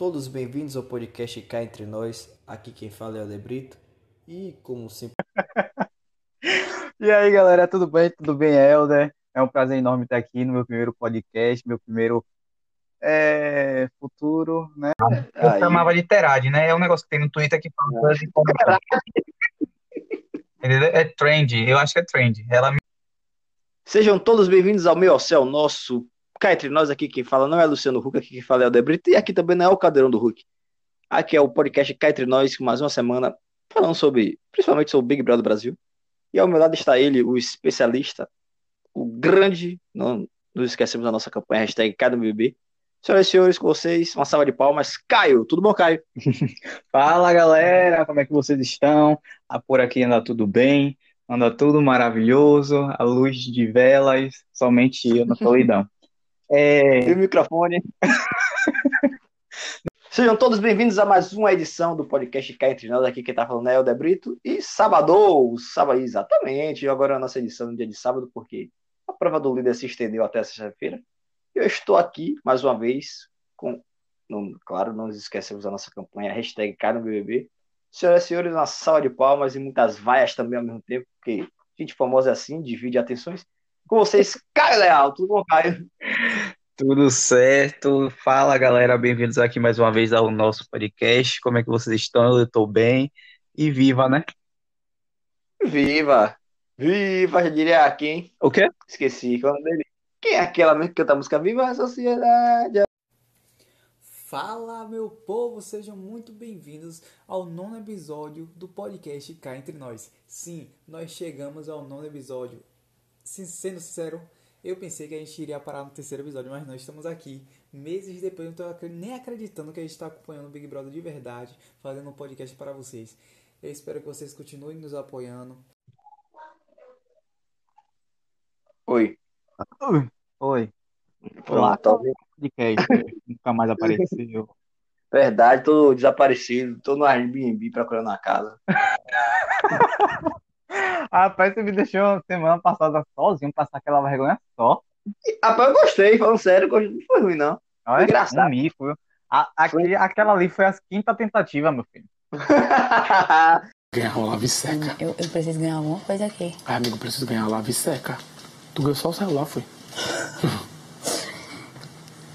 todos bem-vindos ao podcast Cá Entre Nós. Aqui quem fala é o Debrito. E como sempre. E aí, galera, tudo bem? Tudo bem, Helder? É um prazer enorme estar aqui no meu primeiro podcast, meu primeiro é, futuro, né? Eu chamava de Terade, né? É um negócio que tem no Twitter que fala de Entendeu? É trend, eu acho que é trend. Ela Sejam todos bem-vindos ao meu ao céu, nosso cá entre nós aqui quem fala não é Luciano Huck, aqui quem fala é o Debrito, e aqui também não é o Cadeirão do Huck. Aqui é o podcast cá entre nós, com mais uma semana falando sobre, principalmente sobre o Big Brother Brasil. E ao meu lado está ele, o especialista, o grande, não nos esquecemos da nossa campanha, hashtag Cada BBB. Senhoras e senhores, com vocês, uma salva de palmas. Caio, tudo bom, Caio? Fala, galera, como é que vocês estão? Ah, por aqui anda tudo bem, anda tudo maravilhoso, a luz de velas, somente eu na solidão. É, E o microfone. Sejam todos bem-vindos a mais uma edição do podcast Cá Entre Nós. Aqui quem tá falando é o Debrito. E sábado, sábado, exatamente. Agora é a nossa edição no dia de sábado, porque a prova do líder se estendeu até sexta-feira. Eu estou aqui, mais uma vez, com. não- claro, não nos esquecemos da nossa campanha, hashtag BBB. Senhoras e senhores, uma salva de palmas e muitas vaias também ao mesmo tempo, porque gente famosa é assim, divide atenções. Com vocês, Caio Leal. Tudo bom, Caio? Tudo certo? Fala, galera, bem-vindos aqui mais uma vez ao nosso podcast. Como é que vocês estão? Eu estou bem. E viva, né? Viva! Viva, já diria quem? O quê? Esqueci qual é dele. Quem é aquela mesmo que canta a música Viva a Sociedade? Fala, meu povo, sejam muito bem-vindos ao nono episódio do podcast Cá Entre Nós. Sim, nós chegamos ao nono episódio. Sendo sincero, eu pensei que a gente iria parar no terceiro episódio, mas nós estamos aqui, meses depois, eu não estou nem acreditando que a gente está acompanhando o Big Brother de verdade, fazendo um podcast para vocês. Eu espero que vocês continuem nos apoiando. Oi. Oi, Olá, tá podcast. Nunca mais apareceu. Verdade, tô desaparecido, tô no Airbnb procurando uma casa. Rapaz, você me deixou semana passada sozinho passar aquela vergonha só. Rapaz, eu gostei, falando sério, não foi ruim, não. Olha, engraçado. um mico. viu? A- aquele- aquela ali foi a quinta tentativa, meu filho. Ganhar uma lave seca. Eu, eu preciso ganhar alguma coisa aqui. Ai, amigo, preciso ganhar uma lave seca. Tu ganhou só o celular, foi?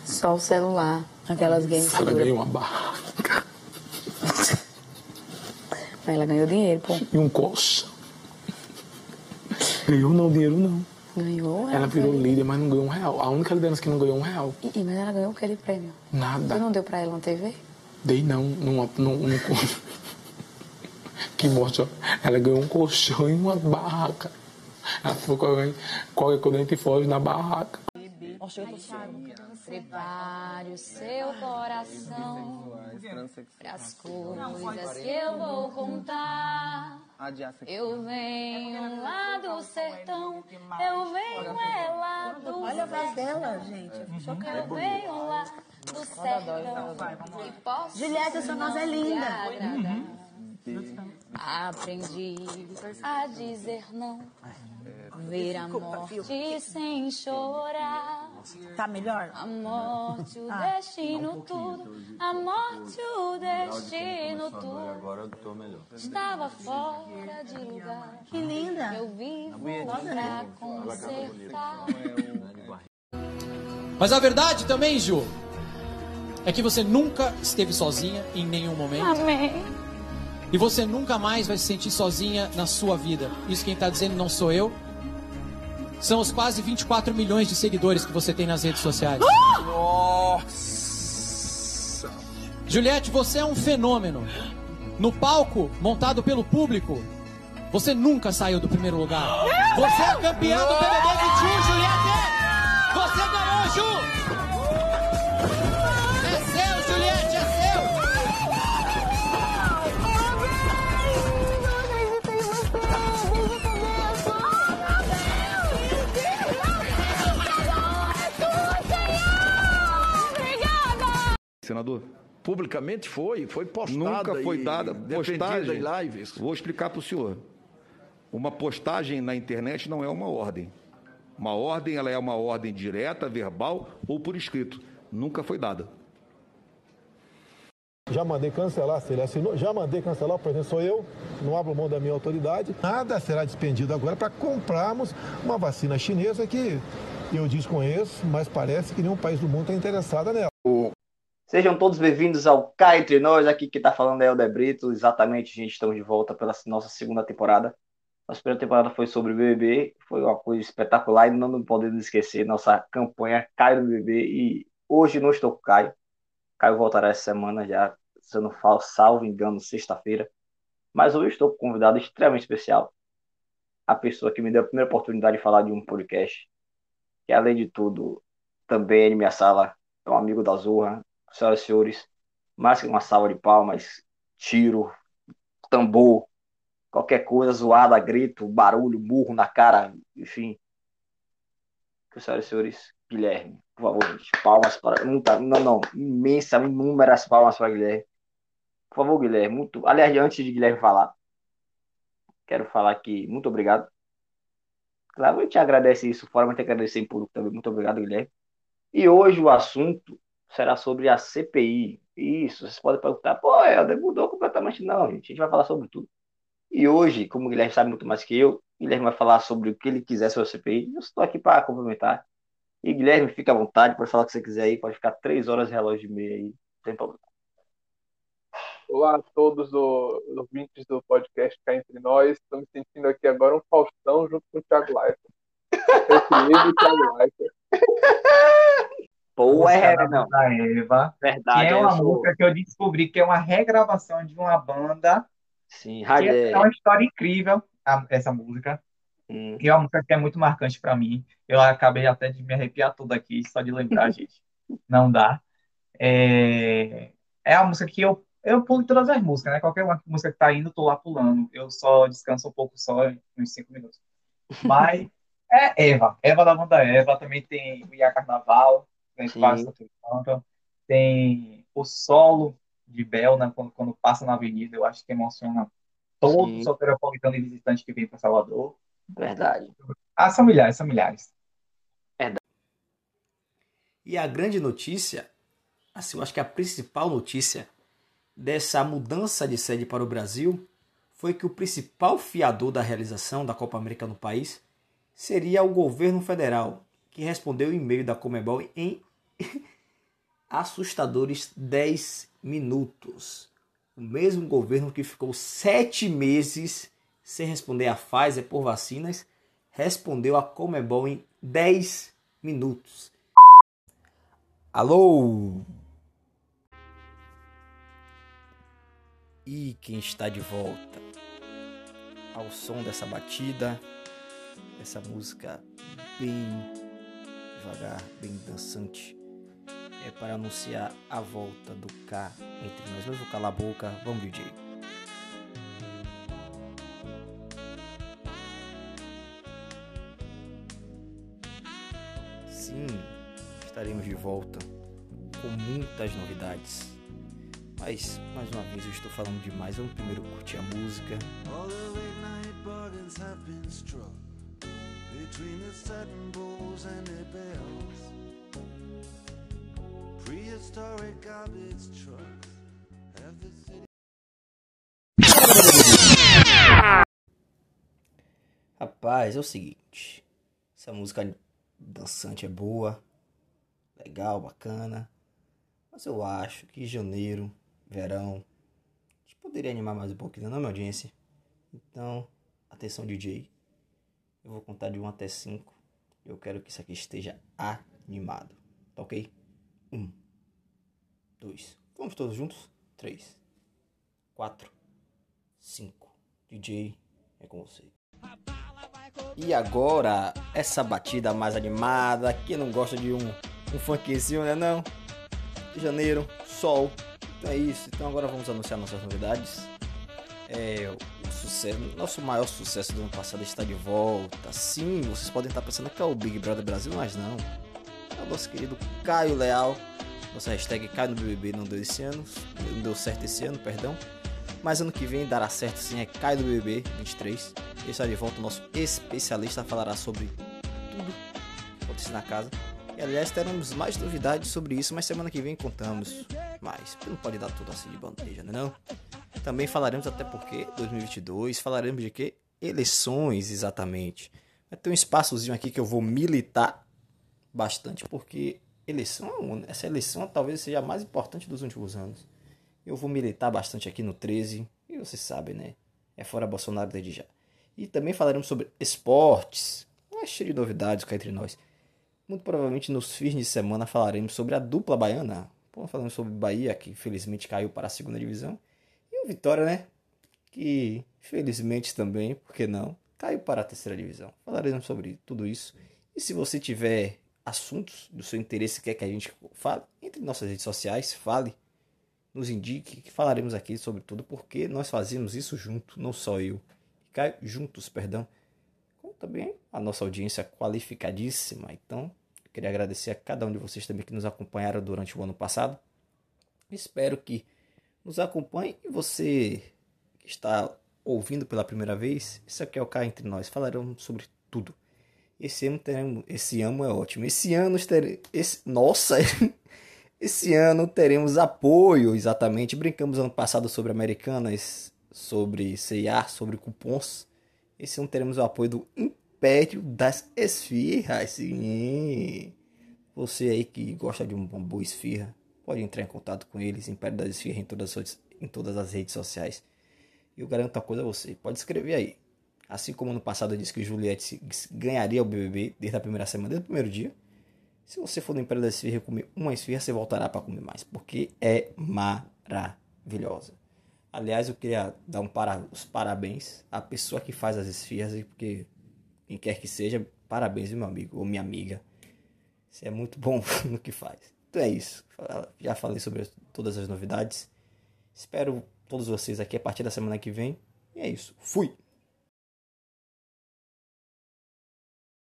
Só o celular, aquelas games Ela ganhou uma barraca Mas ela ganhou dinheiro, pô. e um colchão. Ganhou não, dinheiro não. Ganhou. Ela virou líder, mas não ganhou um real. A única liderança que não ganhou um real. E, e- mas ela ganhou o que de prêmio? Tu Nada. não deu pra ela uma TV? Dei não, numa, num, num. Que morte, ó. Ela ganhou um colchão e uma barraca. Ela falou qualquer, qualquer coisa a gente foge na barraca. Prepare o seu coração as coisas que eu vou contar. Eu venho lá do sertão, eu venho é lá do Olha a voz dela, gente. Eu venho lá do sertão. E Julieta, sua voz é linda. Aprendi a dizer não, ver a morte sem chorar. Tá melhor? A morte, o Ah. destino, tudo. A morte, o destino, tudo. Agora eu tô melhor. Estava fora de lugar. Que linda. Eu vivo pra consertar. Mas a verdade também, Ju, é que você nunca esteve sozinha em nenhum momento. Amém. E você nunca mais vai se sentir sozinha na sua vida. Isso quem tá dizendo não sou eu. São os quase 24 milhões de seguidores que você tem nas redes sociais. Nossa! Juliette, você é um fenômeno. No palco, montado pelo público, você nunca saiu do primeiro lugar. Você é campeã do BBB 21, Juliette! Você ganhou, Ju! Publicamente foi, foi postada. Nunca foi dada postagem. em lives. Vou explicar para o senhor. Uma postagem na internet não é uma ordem. Uma ordem, ela é uma ordem direta, verbal ou por escrito. Nunca foi dada. Já mandei cancelar, se ele assinou, já mandei cancelar, por exemplo, sou eu, não abro mão da minha autoridade. Nada será despendido agora para comprarmos uma vacina chinesa que eu desconheço, mas parece que nenhum país do mundo está interessado nela. Sejam todos bem-vindos ao Cá Entre Nós, aqui que tá falando é o Helder Brito, exatamente, gente, estamos de volta pela nossa segunda temporada. Nossa primeira temporada foi sobre o BBB, foi uma coisa espetacular e não podemos esquecer nossa campanha Caio no BBB e hoje não estou com o Caio, Caio voltará essa semana já, se eu não falo, salvo engano, sexta-feira. Mas hoje estou com um convidado extremamente especial. A pessoa que me deu a primeira oportunidade de falar de um podcast. Que além de tudo, também é minha sala, é um amigo da Zorra. Senhoras e senhores, mais que uma salva de palmas, tiro, tambor, qualquer coisa, zoada, grito, barulho, burro na cara, enfim. Senhoras e senhores, Guilherme. Por favor, gente. Palmas para. Muita, não, não. Imensa, inúmeras palmas para Guilherme. Por favor, Guilherme. Muito... Aliás, antes de Guilherme falar, quero falar que muito obrigado. Claro, a gente agradece isso fora, mas tem que agradecer em público também. Muito obrigado, Guilherme. E hoje o assunto será sobre a CPI. Isso, vocês podem perguntar, pô, Helder, mudou completamente. Não, gente, a gente vai falar sobre tudo. E hoje, como o Guilherme sabe muito mais que eu, o Guilherme vai falar sobre o que ele quiser sobre a CPI. Eu estou aqui para complementar. E Guilherme, fica à vontade, pode falar o que você quiser aí, pode ficar três horas de relógio e meia aí, sem problema. Olá a todos os ouvintes do podcast Cá Entre Nós. Me sentindo aqui agora um Faustão junto com o Thiago Leifert. Meu querido Thiago Leifert. Pô, é, não. Da Eva, Verdade. que é uma eu sou- música que eu descobri que é uma regravação de uma banda, Sim, é uma história incrível, a- essa música. Hum. E é uma música que é muito marcante pra mim. Eu acabei até de me arrepiar tudo aqui, só de lembrar, gente. Não dá. É, é a música que eu, eu pulo todas as músicas, né? Qualquer uma música que tá indo, eu tô lá pulando. Eu só descanso um pouco só, uns cinco minutos. Mas é Eva. Eva da banda Eva. Também tem o Ia Carnaval, né? que passa tudo canto. Tem o solo de Bel, né? Quando, quando passa na avenida, eu acho que emociona todo Sim. o soteropolitano e visitante que vem para Salvador. Verdade. Ah, são milhares, são milhares. E a grande notícia, assim, eu acho que a principal notícia dessa mudança de sede para o Brasil foi que o principal fiador da realização da Copa América no país seria o governo federal, que respondeu o e-mail da Comebol em assustadores 10 minutos. O mesmo governo que ficou sete meses sem responder a Pfizer por vacinas, respondeu a Comebol em 10 minutos. Alô? E quem está de volta ao som dessa batida, dessa música bem devagar, bem dançante, é para anunciar a volta do K entre nós. Mas vou calar a boca, vamos, DJ. Sim, estaremos de volta com muitas novidades. Mas, mais uma vez, eu estou falando demais. Vamos primeiro curtir a música. All between the satin bowls and the bells. Prehistoric garbage trucks have the city. Rapaz, é o seguinte. Essa música dançante é boa, legal, bacana. Mas eu acho que janeiro, verão, a gente poderia animar mais um pouquinho, não, minha audiência? Então, atenção, DJ. Eu vou contar de 1 até 5. Eu quero que isso aqui esteja animado. Tá ok? 1, 2, vamos todos juntos? 3, 4, 5. DJ, é com você. E agora, essa batida mais animada, quem não gosta de um, um funkzinho, né não? Janeiro, sol, então é isso. Então agora vamos anunciar nossas novidades. É, o sucesso, nosso maior sucesso do ano passado está de volta. Sim, vocês podem estar pensando que é o Big Brother Brasil, mas não. É o nosso querido Caio Leal. Nossa hashtag Caio no BBB não deu esse ano, não deu certo esse ano, perdão. Mas ano que vem dará certo sim, é Caio do BBB 23. E está de volta o nosso especialista falará sobre tudo que acontece na casa. E aliás, teremos mais novidades sobre isso, mas semana que vem contamos. Mas não pode dar tudo assim de bandeja, né não? Também falaremos até porque 2022, falaremos de quê? Eleições, exatamente. Vai ter um espaçozinho aqui que eu vou militar bastante, porque eleição, essa eleição talvez seja a mais importante dos últimos anos. Eu vou militar bastante aqui no 13, e você sabe, né? É fora Bolsonaro desde já. E também falaremos sobre esportes. É cheio de novidades cá entre nós. Muito provavelmente nos fins de semana falaremos sobre a dupla baiana. Pô, falando sobre Bahia, que infelizmente caiu para a segunda divisão. E Vitória, né? Que felizmente também, por que não, caiu para a terceira divisão. Falaremos sobre tudo isso. E se você tiver assuntos do seu interesse que quer que a gente fale, entre nossas redes sociais, fale, nos indique, que falaremos aqui sobre tudo, porque nós fazemos isso junto, não só eu. Caio, juntos, perdão. Como também a nossa audiência qualificadíssima. Então, queria agradecer a cada um de vocês também que nos acompanharam durante o ano passado. Espero que nos acompanhe e você que está ouvindo pela primeira vez, isso aqui é o Cá Entre Nós. Falaremos sobre tudo. Esse ano teremos, esse ano é ótimo. Esse ano teremos, nossa, esse ano teremos apoio, exatamente. Brincamos ano passado sobre Americanas, sobre CIA, sobre cupons. Esse ano teremos o apoio do Império das Esfirras. Sim. Você aí que gosta de uma boa esfirra, pode entrar em contato com eles, Império das Esfirras, em todas, em todas as redes sociais. E eu garanto uma coisa a você, pode escrever aí. Assim como no passado eu disse que Juliette ganharia o BBB desde a primeira semana, desde o primeiro dia. Se você for no Império da Esfirra comer uma esfirra, você voltará para comer mais, porque é maravilhosa. Aliás, eu queria dar um para, os parabéns à pessoa que faz as esfirras, porque quem quer que seja, parabéns, meu amigo ou minha amiga. Você é muito bom no que faz. Então é isso. Já falei sobre todas as novidades. Espero todos vocês aqui a partir da semana que vem. E é isso. Fui!